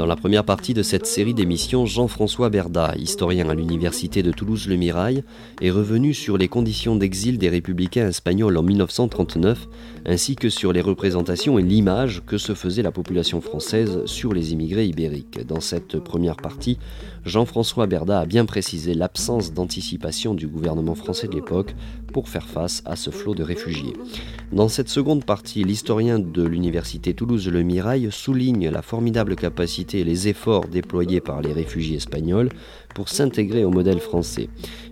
Dans la première partie de cette série d'émissions, Jean-François Berda, historien à l'université de Toulouse-Le Mirail, est revenu sur les conditions d'exil des républicains espagnols en 1939, ainsi que sur les représentations et l'image que se faisait la population française sur les immigrés ibériques. Dans cette première partie, Jean-François Berda a bien précisé l'absence d'anticipation du gouvernement français de l'époque pour faire face à ce flot de réfugiés. Dans cette seconde partie, l'historien de l'université Toulouse-Le Mirail souligne la formidable capacité et les efforts déployés par les réfugiés espagnols pour s'intégrer au modèle français.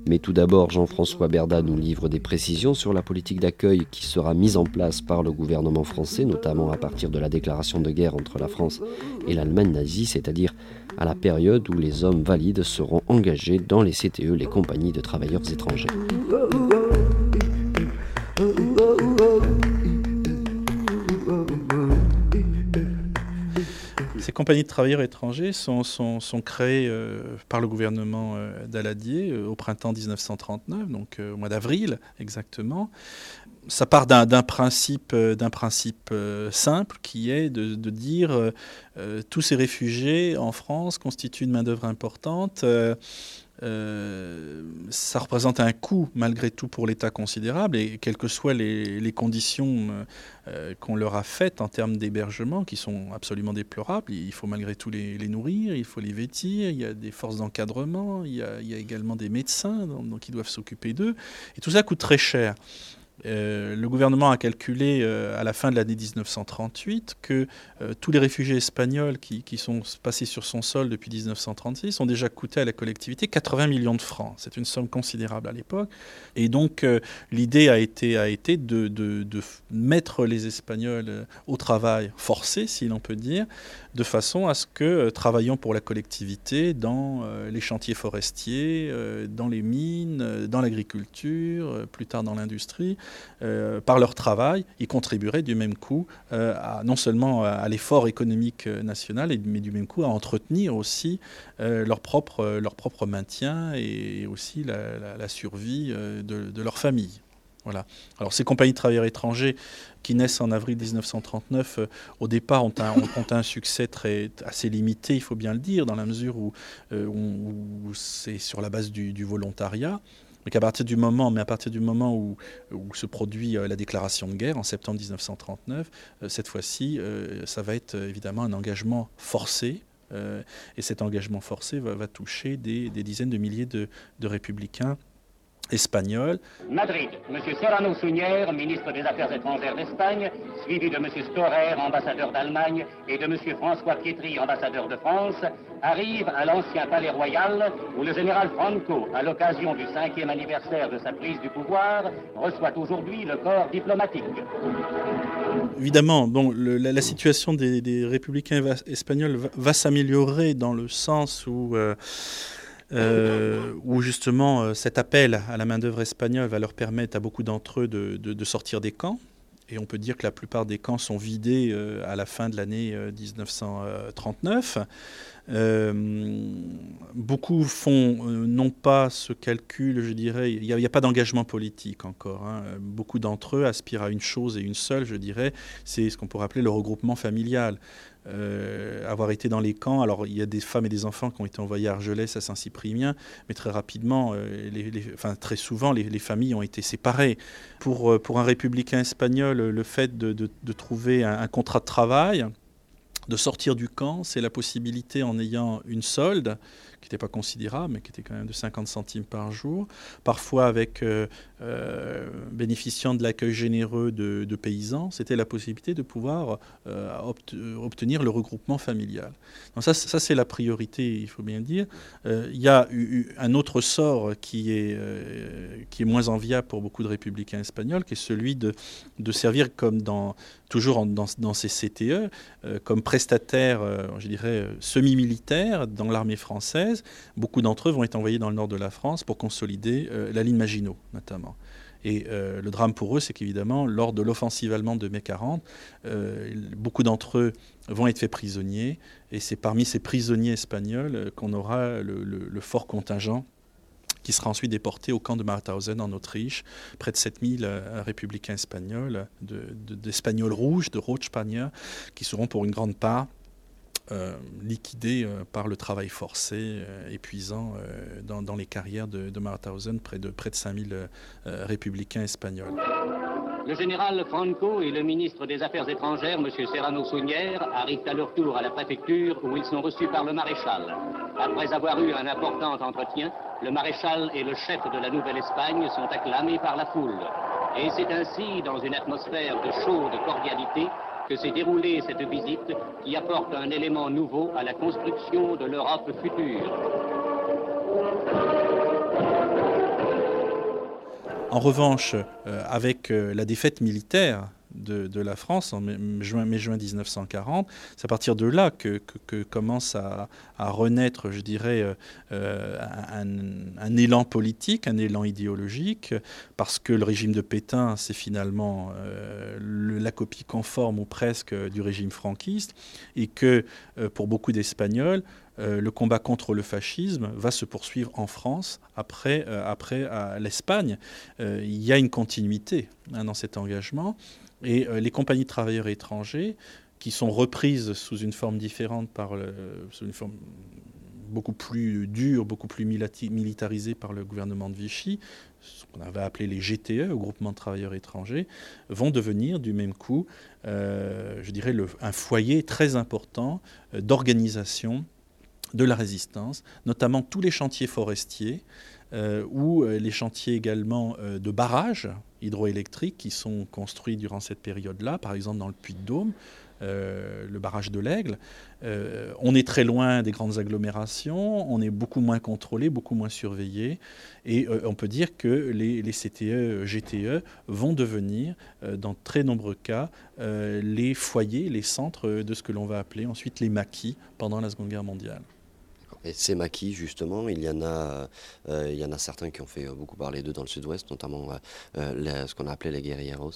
Mais tout d'abord, Jean-François Berda nous livre des précisions sur la politique d'accueil qui sera mise en place par le gouvernement français, notamment à partir de la déclaration de guerre entre la France et l'Allemagne nazie, c'est-à-dire à la période où les hommes valides seront engagés dans les CTE, les compagnies de travailleurs étrangers. Compagnies de travailleurs étrangers sont, créées euh, par le gouvernement euh, d'Aladier euh, au printemps 1939, donc au mois d'avril exactement. Ça part d'un principe, d'un principe simple qui est de, de dire tous ces réfugiés en France constituent une main-d'œuvre importante. Euh, ça représente un coût malgré tout pour l'État considérable et quelles que soient les, conditions euh, qu'on leur a faites en termes d'hébergement qui sont absolument déplorables, il faut malgré tout les, nourrir, il faut les vêtir, il y a des forces d'encadrement, il, il, y a également des médecins donc, qui doivent s'occuper d'eux et tout ça coûte très cher. Euh, le gouvernement a calculé euh, à la fin de l'année 1938 que euh, tous les réfugiés espagnols qui, sont passés sur son sol depuis 1936 ont déjà coûté à la collectivité 80 millions de francs. C'est une somme considérable à l'époque. Et donc l'idée a été, a été de, de, mettre les Espagnols au travail forcé, si l'on peut dire, de façon à ce que, travaillant pour la collectivité dans les chantiers forestiers, dans les mines, dans l'agriculture, plus tard dans l'industrie, euh, par leur travail, ils contribueraient du même coup euh, à, non seulement à, l'effort économique euh, national, mais du même coup à entretenir aussi leur propre maintien et aussi la, survie de, leur famille. Alors ces compagnies de travailleurs étrangers qui naissent en avril 1939, au départ ont un, succès très, assez limité, il faut bien le dire, dans la mesure où, c'est sur la base du, volontariat. Partir du moment, mais à partir du moment où, se produit euh, la déclaration de guerre en septembre 1939, euh, cette fois-ci, euh, ça va être évidemment un engagement forcé. et cet engagement forcé va, toucher des, dizaines de milliers de républicains espagnol. Madrid, M. Serrano Sunière, ministre des Affaires étrangères d'Espagne, suivi de M. Storer, ambassadeur d'Allemagne, et de M. François Pietri, ambassadeur de France, arrive à l'ancien palais royal où le général Franco, à l'occasion du cinquième anniversaire de sa prise du pouvoir, reçoit aujourd'hui le corps diplomatique. Évidemment, bon, la, situation des, républicains espagnols va, s'améliorer dans le sens où... Euh, euh, où justement euh, cet appel à la main-d'œuvre espagnole va leur permettre à beaucoup d'entre eux de, sortir des camps. Et on peut dire que la plupart des camps sont vidés euh, à la fin de l'année 1939. Beaucoup font non pas ce calcul, je dirais, il n'y a, pas d'engagement politique encore. Hein. Beaucoup d'entre eux aspirent à une chose et une seule, je dirais, c'est ce qu'on pourrait appeler le regroupement familial. Euh, avoir été dans les camps. Alors, il y a des femmes et des enfants qui ont été envoyés à Argelès, à Saint-Cyprien, mais très rapidement, euh, enfin, très souvent, les, familles ont été séparées. Pour, euh, un républicain espagnol, le fait de, trouver un, contrat de travail, de sortir du camp, c'est la possibilité, en ayant une solde, qui n'était pas considérable, mais qui était quand même de 50 centimes par jour, parfois avec euh, euh, bénéficiant de l'accueil généreux de, paysans, c'était la possibilité de pouvoir euh, obtenir le regroupement familial. Donc ça, ça c'est la priorité, il faut bien dire. il y a eu un autre sort qui est, qui est moins enviable pour beaucoup de républicains espagnols, qui est celui de, de servir comme dans, toujours dans, dans, ces CTE, comme prestataire, je dirais, semi-militaire dans l'armée française Beaucoup d'entre eux vont être envoyés dans le nord de la France pour consolider euh, la ligne Maginot, notamment. Et euh, le drame pour eux, c'est qu'évidemment, lors de l'offensive allemande de mai 40, euh, beaucoup d'entre eux vont être faits prisonniers. Et c'est parmi ces prisonniers espagnols qu'on aura le, fort contingent qui sera ensuite déporté au camp de Mauthausen en Autriche, près de 7000 républicains espagnols, d'Espagnols rouges, de Rochespagna, qui seront pour une grande part liquidés par le travail forcé épuisant dans, les carrières de, de près de, près de 5000 républicains espagnols. Le général Franco et le ministre des Affaires étrangères, M. Serrano Sounière, arrivent à leur tour à la préfecture où ils sont reçus par le maréchal. Après avoir eu un important entretien, le maréchal et le chef de la Nouvelle-Espagne sont acclamés par la foule. Et c'est ainsi, dans une atmosphère de chaude cordialité, que s'est déroulée cette visite qui apporte un élément nouveau à la construction de l'Europe future. En revanche, euh, avec euh, la défaite militaire de, la France en mai-juin 1940. C'est à partir de là que, commence à, renaître, je dirais, euh, un, élan politique, un élan idéologique, parce que le régime de Pétain, c'est finalement la copie conforme ou presque du régime franquiste, et que pour beaucoup d'Espagnols, euh, le combat contre le fascisme va se poursuivre en France après, euh, après l'Espagne. Euh, il y a une continuité hein, dans cet engagement. Et les compagnies de travailleurs étrangers, qui sont reprises sous une forme différente, par sous une forme beaucoup plus dure, beaucoup plus militarisée par le gouvernement de Vichy, ce qu'on avait appelé les GTE, groupement de travailleurs étrangers, vont devenir du même coup, je dirais, un foyer très important d'organisation de la résistance, notamment tous les chantiers forestiers euh, ou euh, les chantiers également euh, de barrages hydroélectriques qui sont construits durant cette période-là, par exemple dans le Puy-de-Dôme, le barrage de l'Aigle. on est très loin des grandes agglomérations, on est beaucoup moins contrôlé, beaucoup moins surveillé, et on peut dire que les, les CTE, GTE vont devenir, dans très nombreux cas, les foyers, les centres de ce que l'on va appeler ensuite les maquis pendant la Seconde Guerre mondiale. Et ces maquis, justement, il y, en a, euh, il y en a certains qui ont fait beaucoup parler d'eux dans le sud-ouest, notamment euh, ce qu'on a appelé les guerrilleros.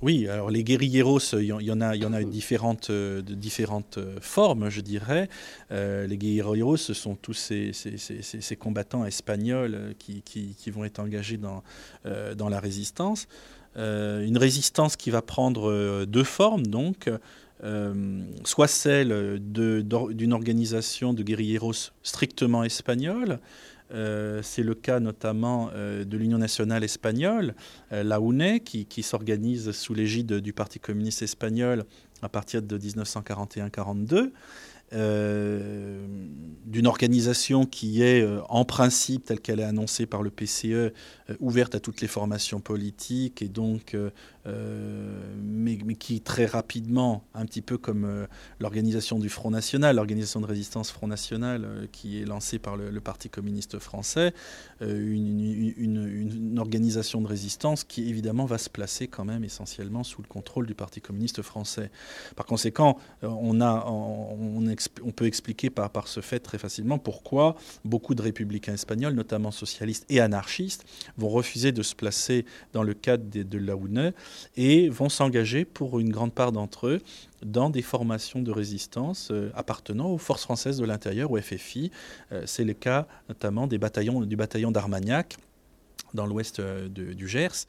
Oui, alors les guerrilleros, il y, en a, il y en a différentes, euh, de différentes formes, je dirais. les guerrilleros, ce sont tous ces, ces, ces, combattants espagnols qui, qui, qui, vont être engagés dans, dans la résistance. une résistance qui va prendre deux formes, donc. Euh, soit celle d'une organisation de guérilleros strictement espagnole. Euh, c'est le cas notamment euh, de l'Union nationale espagnole, la UNE, qui, s'organise sous l'égide du Parti communiste espagnol à partir de 1941-42. Euh, d'une organisation qui est en principe, telle qu'elle est annoncée par le PCE, ouverte à toutes les formations politiques et donc, mais, qui très rapidement, un petit peu comme l'organisation du Front National, l'organisation de résistance Front National qui est lancée par le, Parti communiste français, une, une, organisation de résistance qui évidemment va se placer quand même essentiellement sous le contrôle du Parti communiste français. Par conséquent, on peut expliquer par, ce fait très facilement pourquoi beaucoup de républicains espagnols, notamment socialistes et anarchistes, vont refuser de se placer dans le cadre de, de la UNE et vont s'engager pour une grande part d'entre eux dans des formations de résistance euh, appartenant aux forces françaises de l'intérieur, au FFI. Euh, c'est le cas notamment des bataillons, du bataillon d'Armagnac dans l'ouest euh, du Gers.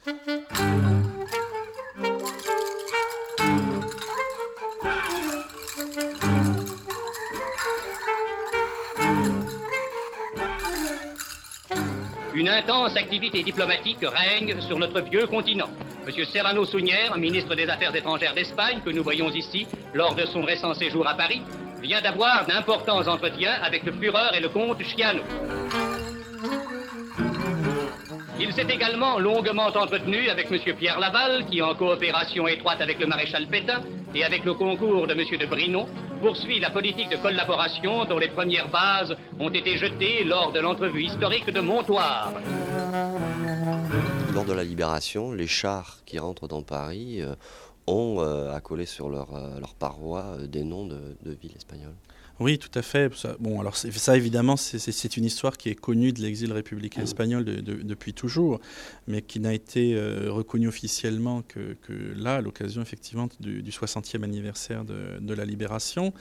Une intense activité diplomatique règne sur notre vieux continent. Monsieur Serrano Sounière, ministre des Affaires étrangères d'Espagne, que nous voyons ici lors de son récent séjour à Paris, vient d'avoir d'importants entretiens avec le Führer et le comte Chiano. Il s'est également longuement entretenu avec M. Pierre Laval, qui, en coopération étroite avec le maréchal Pétain et avec le concours de M. de Brinon, poursuit la politique de collaboration dont les premières bases ont été jetées lors de l'entrevue historique de Montoire. Lors de la libération, les chars qui rentrent dans Paris euh, ont euh, accolé sur leur, euh, leur paroi des noms de villes espagnoles. Oui, tout à fait. bon, alors ça, évidemment, c'est une histoire qui est connue de l'exil républicain mmh. espagnol depuis toujours, mais qui n'a été euh, reconnue officiellement que, là, à l'occasion effectivement du, 60e anniversaire de, la libération.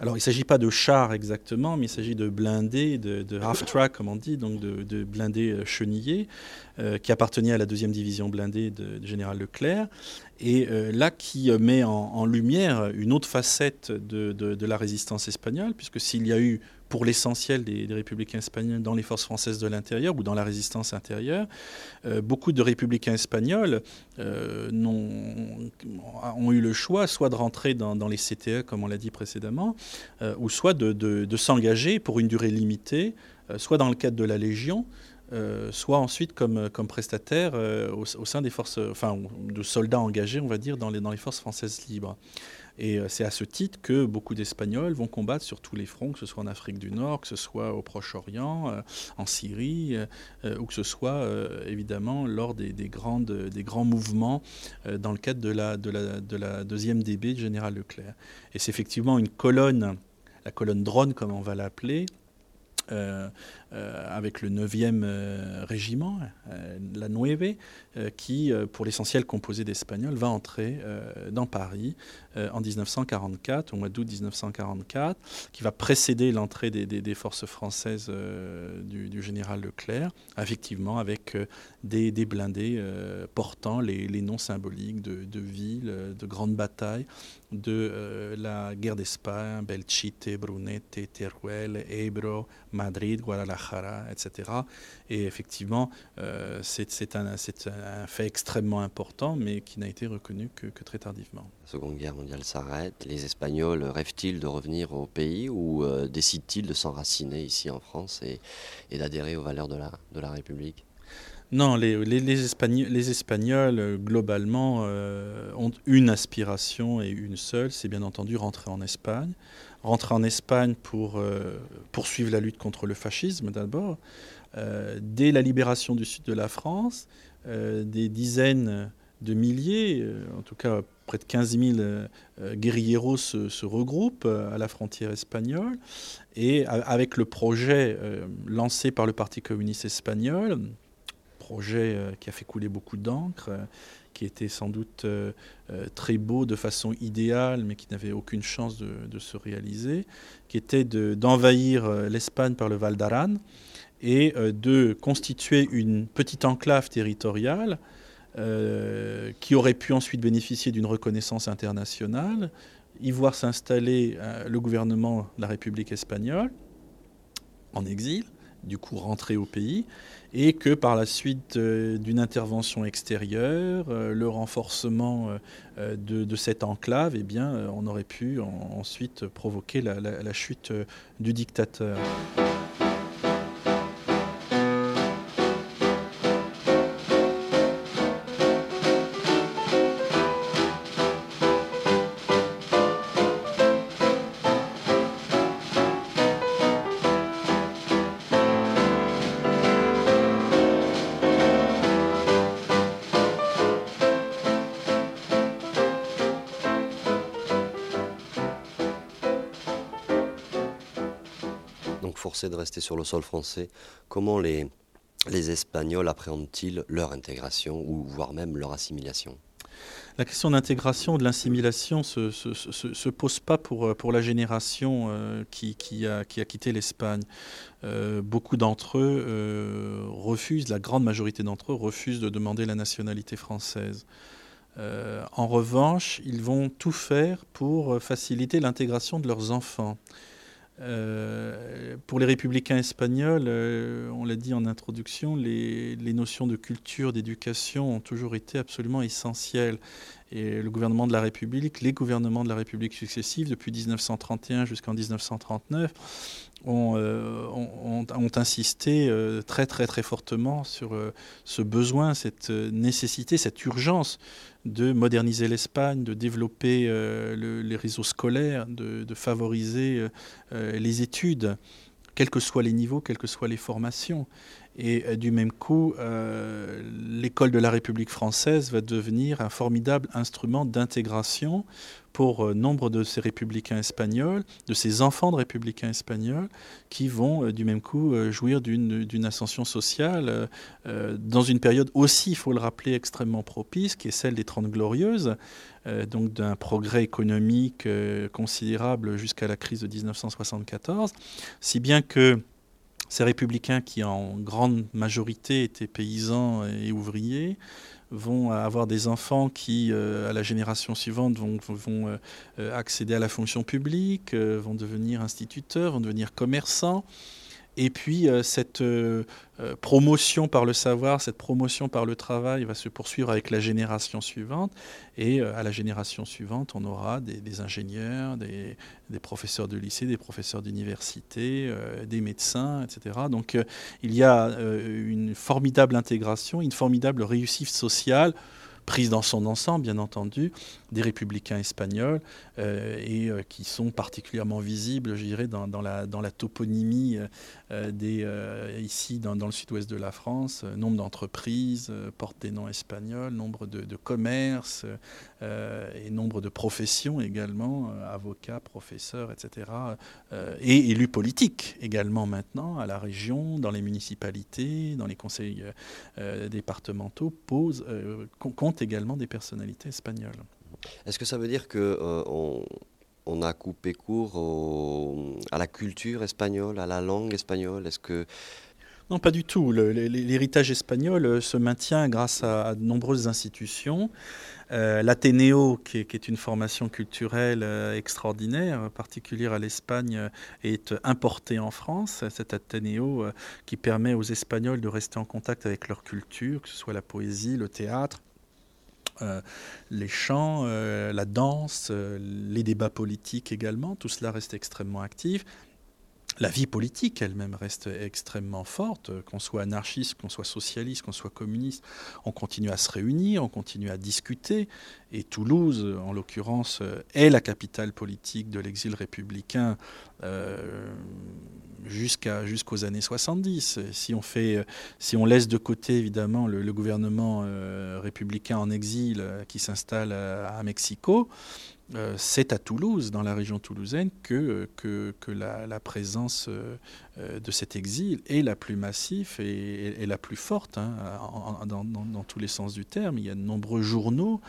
Alors, il ne s'agit pas de chars exactement, mais il s'agit de blindés, de, half-track, comme on dit, donc de, blindés euh, chenillés, euh, qui appartenaient à la deuxième division blindée de, général Leclerc. Et euh, là, qui met en, lumière une autre facette de, la résistance espagnole, puisque s'il y a eu pour l'essentiel des, républicains espagnols dans les forces françaises de l'intérieur ou dans la résistance intérieure. Euh, beaucoup de républicains espagnols euh, ont, eu le choix soit de rentrer dans, les CTE, comme on l'a dit précédemment, euh, ou soit de, s'engager pour une durée limitée, soit dans le cadre de la Légion, soit ensuite comme, prestataire au, sein des forces, enfin, de soldats engagés, on va dire, dans les forces françaises libres. Et euh, c'est à ce titre que beaucoup d'Espagnols vont combattre sur tous les fronts, que ce soit en Afrique du Nord, que ce soit au Proche-Orient, euh, en Syrie, euh, ou que ce soit évidemment lors des, grands mouvements dans le cadre de la, de la, de la deuxième DB de Général Leclerc. Et c'est effectivement une colonne, la colonne drone comme on va l'appeler, euh, euh, avec le 9e euh, régiment, la 9, qui, pour l'essentiel composé d'Espagnols, va entrer dans Paris en 1944, au mois d'août 1944, qui va précéder l'entrée des, forces françaises du, général Leclerc, effectivement avec des, blindés portant les, noms symboliques de, de villes, de grandes batailles, de la guerre d'Espagne, Belchite, Brunete, Teruel, Ebro, Madrid, Guadalajara, etc. Et effectivement, euh, c'est un, fait extrêmement important, mais qui n'a été reconnu que, très tardivement. La Seconde Guerre mondiale s'arrête. Les Espagnols rêvent-ils de revenir au pays ou euh, décident-ils de s'enraciner ici en France et, d'adhérer aux valeurs de la République? Non, les, Espagnols, euh, globalement, ont une aspiration et une seule, c'est bien entendu rentrer en Espagne rentrer en Espagne pour euh, poursuivre la lutte contre le fascisme d'abord. Euh, dès la libération du sud de la France, euh, des dizaines de milliers, en tout cas près de 15 000 guerrilleros se, regroupent à la frontière espagnole. Et avec le projet lancé par le Parti communiste espagnol, projet qui a fait couler beaucoup d'encre, qui était sans doute euh, euh, très beau de façon idéale, mais qui n'avait aucune chance de, se réaliser, qui était d'envahir euh, l'Espagne par le Val d'Aran et de constituer une petite enclave territoriale qui aurait pu ensuite bénéficier d'une reconnaissance internationale, y voir s'installer le gouvernement de la République espagnole en exil, du coup rentrer au pays, et que par la suite euh, d'une intervention extérieure, euh, le renforcement euh, de, cette enclave, eh on aurait pu ensuite provoquer la chute du dictateur. De rester sur le sol français, comment les, les Espagnols appréhendent-ils leur intégration ou voire même leur assimilation? La question d'intégration, de l'assimilation ne se, se, pose pas pour, pour la génération euh, qui, qui, a, qui, a, quitté l'Espagne. Euh, beaucoup d'entre eux euh, refusent, la grande majorité d'entre eux refusent de demander la nationalité française. en revanche, ils vont tout faire pour faciliter l'intégration de leurs enfants. Euh, pour les républicains espagnols, euh, on l'a dit en introduction, les, notions de culture, d'éducation ont toujours été absolument essentielles. Et le gouvernement de la République, les gouvernements de la République successifs, depuis 1931 jusqu'en 1939, euh, ont, insisté très très très fortement sur ce besoin, cette nécessité, cette urgence de moderniser l'Espagne, de développer euh, les réseaux scolaires, de, favoriser euh, euh, les études, quels que soient les niveaux, quelles que soient les formations. Et du même coup, l'école de la République française va devenir un formidable instrument d'intégration pour euh, nombre de ces républicains espagnols, de ces enfants de républicains espagnols, qui vont euh, du même coup euh, jouir d'une ascension sociale dans une période aussi, il faut le rappeler, extrêmement propice, qui est celle des Trente Glorieuses, donc d'un progrès économique considérable jusqu'à la crise de 1974, si bien que ces républicains qui en grande majorité étaient paysans et ouvriers, vont avoir des enfants qui, euh, à la génération suivante, vont, euh, accéder à la fonction publique, euh, vont devenir instituteurs, vont devenir commerçants. Et puis euh, cette euh, euh, promotion par le savoir, cette promotion par le travail va se poursuivre avec la génération suivante. Et à la génération suivante, on aura des, ingénieurs, des, professeurs de lycée, des professeurs d'université, des médecins, etc. Donc il y a une formidable intégration, une formidable réussite sociale prise dans son ensemble, bien entendu, des républicains espagnols euh, et euh, qui sont particulièrement visibles, je dirais, dans, la, toponymie euh, des, ici dans, le sud-ouest de la France. nombre d'entreprises portent des noms espagnols, nombre de, commerces et nombre de professions également, avocats, professeurs, etc. et élus politiques également maintenant à la région, dans les municipalités, dans les conseils départementaux, comptent également des personnalités espagnoles. Est-ce que ça veut dire que euh, a coupé court à la culture espagnole, à la langue espagnole? Est-ce que non, pas du tout. L'héritage espagnol euh, se maintient grâce à, de nombreuses institutions. Euh, qui, est une formation culturelle extraordinaire, particulière à l'Espagne, est importé en France. Cet Athénéo qui permet aux Espagnols de rester en contact avec leur culture, que ce soit la poésie, le théâtre, euh, les chants, euh, la danse, euh, les débats politiques également, tout cela reste extrêmement actif. La vie politique elle-même reste extrêmement forte, qu'on soit anarchiste, qu'on soit socialiste, qu'on soit communiste, on continue à se réunir, on continue à discuter, et Toulouse, en l'occurrence, est la capitale politique de l'exil républicain jusqu'à, jusqu'aux années 70. Si on, fait, si on laisse de côté évidemment le, gouvernement euh, républicain en exil euh, qui s'installe à, Mexico, euh, c'est à Toulouse, dans la région toulousaine, que, que, la, présence de cet exil est la plus massive et, la plus forte, hein, dans, tous les sens du terme. Il y a de nombreux journaux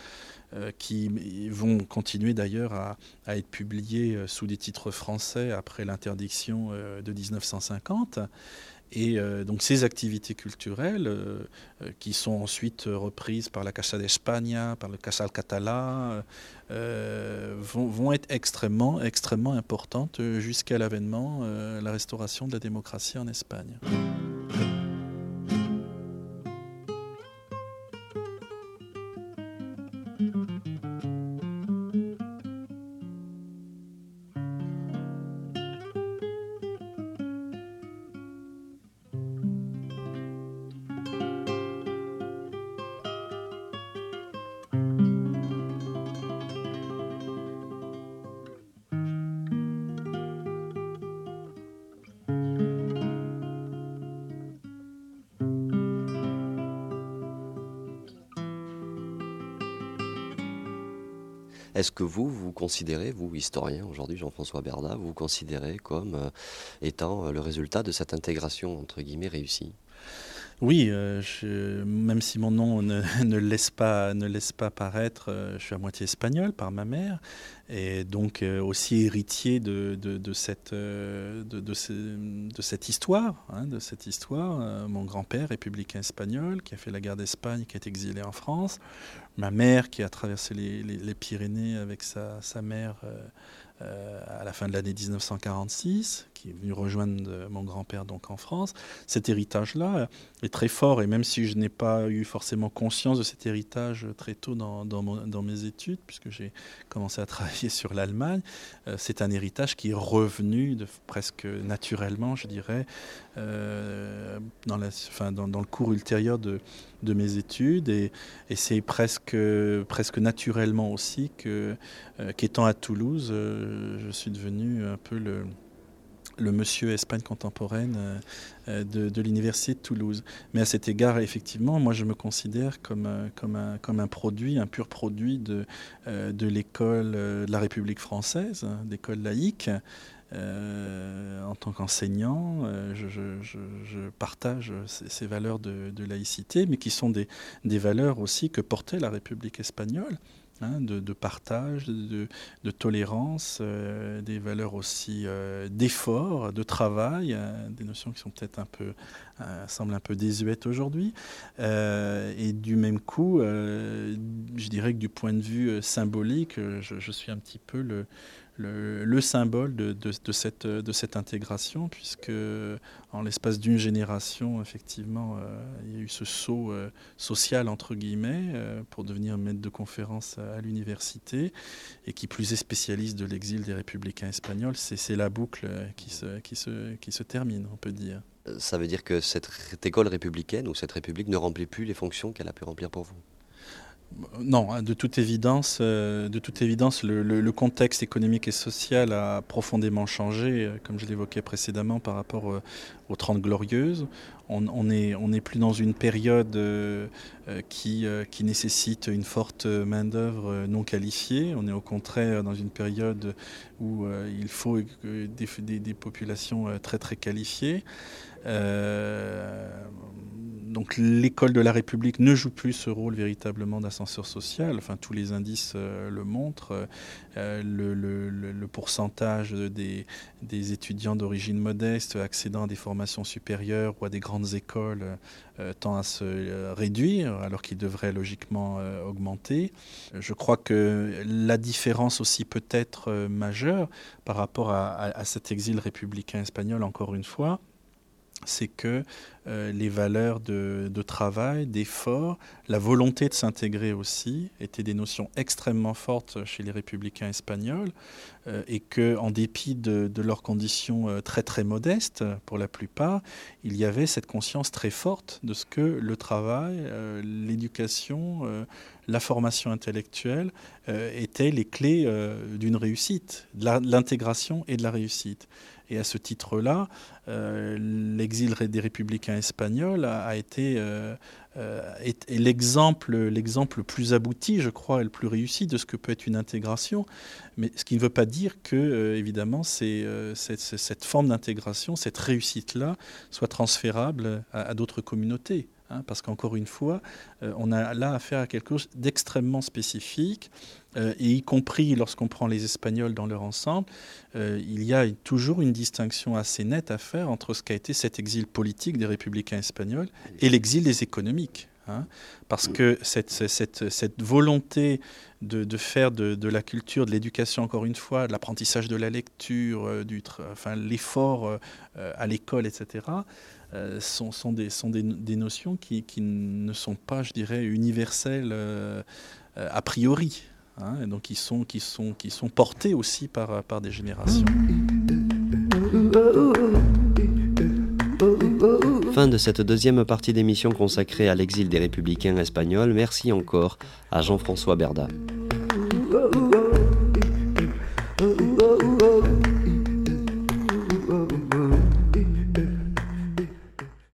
euh, qui vont continuer d'ailleurs à, être publiés euh, sous des titres français après l'interdiction euh, de 1950. Et donc ces activités culturelles, qui sont ensuite reprises par la Casa d'Espagne, par le Casal Català, vont, vont, être extrêmement, extrêmement importantes jusqu'à l'avènement, la restauration de la démocratie en Espagne. Est-ce que vous, vous considérez, vous, historien aujourd'hui, Jean-François Berda, vous, considérez comme euh, étant euh, le résultat de cette intégration, entre guillemets, réussie? Oui, euh, même si mon nom ne, ne, laisse, pas, ne laisse pas paraître, je suis à moitié espagnol par ma mère, et donc aussi héritier de, de, cette, de, de, cette histoire. Hein, de cette histoire. mon grand-père, républicain espagnol, qui a fait la guerre d'Espagne, qui est exilé en France ma mère qui a traversé les, Pyrénées avec sa, mère euh, euh, à la fin de l'année 1946, qui est venu rejoindre mon grand-père donc en France. Cet héritage-là est très fort et même si je n'ai pas eu forcément conscience de cet héritage très tôt dans, dans, mes études, puisque j'ai commencé à travailler sur l'Allemagne, euh, c'est un héritage qui est revenu presque naturellement, je dirais, enfin, dans, le cours ultérieur de, mes études et, c'est presque, presque naturellement aussi que, qu'étant à Toulouse, je suis devenu un peu le, le monsieur Espagne contemporaine euh, euh, de, l'Université de Toulouse. Mais à cet égard, effectivement, moi je me considère comme, comme, un, produit, un pur produit de, l'école de la République française, hein, d'école laïque. en tant qu'enseignant, je, partage ces, valeurs de, laïcité, mais qui sont des valeurs aussi que portait la République espagnole. Hein, de, partage, de, tolérance, euh, des valeurs aussi euh, d'effort, de travail, euh, des notions qui sont peut-être un peu, semblent un peu désuètes aujourd'hui. et du même coup, je dirais que du point de vue symbolique, je suis un petit peu le, le, symbole de, cette, intégration, puisque en l'espace d'une génération, effectivement, euh, il y a eu ce saut euh, social, entre guillemets, euh, pour devenir maître de conférence à, l'université, et qui plus est spécialiste de l'exil des républicains espagnols. C'est la boucle qui se termine, on peut dire. Ça veut dire que cette école républicaine ou cette république ne remplit plus les fonctions qu'elle a pu remplir pour vous? Non, hein, de toute évidence, euh, de toute évidence le, contexte économique et social a profondément changé, euh, comme je l'évoquais précédemment, par rapport euh, aux Trente Glorieuses. On n'est plus dans une période qui, qui, nécessite une forte main-d'œuvre non qualifiée. On est au contraire dans une période où il faut des, des populations très très qualifiées donc l'école de la République ne joue plus ce rôle véritablement d'ascenseur social. Enfin, tous les indices euh, le montrent. Euh, le, pourcentage des, étudiants d'origine modeste accédant à des formations supérieures ou à des grandes écoles euh, tend à se réduire, alors qu'il devrait logiquement augmenter. Je crois que la différence aussi peut être majeure par rapport à cet exil républicain espagnol, encore une fois, c'est que euh, les valeurs de, travail, d'effort, la volonté de s'intégrer aussi étaient des notions extrêmement fortes chez les républicains espagnols euh, et que, en dépit de, leurs conditions euh, très très modestes pour la plupart, il y avait cette conscience très forte de ce que le travail, l'éducation, la formation intellectuelle étaient les clés d'une réussite, de l'intégration et de la réussite. Et à ce titre-là, l'exil des républicains espagnols a, été euh, euh, l'exemple, l'exemple le plus abouti, je crois, et le plus réussi de ce que peut être une intégration. Mais ce qui ne veut pas dire que, évidemment, c'est, cette, cette, forme d'intégration, cette réussite-là, soit transférable à d'autres communautés. Hein, parce qu'encore une fois, euh, on a là affaire à quelque chose d'extrêmement spécifique, euh, et y compris lorsqu'on prend les Espagnols dans leur ensemble, euh, il y a toujours une distinction assez nette à faire entre ce qu'a été cet exil politique des républicains espagnols et l'exil des économiques. Hein. parce que cette, volonté de, de faire de, de, la culture, de l'éducation, encore une fois, de l'apprentissage de la lecture, du, enfin, l'effort à l'école, etc., euh, sont, des, sont des, des notions qui, qui, ne sont pas, je dirais, universelles euh, a priori. Hein, et donc qui sont, qui, sont, qui sont portées aussi par, par des générations. Fin de cette deuxième partie d'émission consacrée à l'exil des républicains espagnols. Merci encore à Jean-François Berda.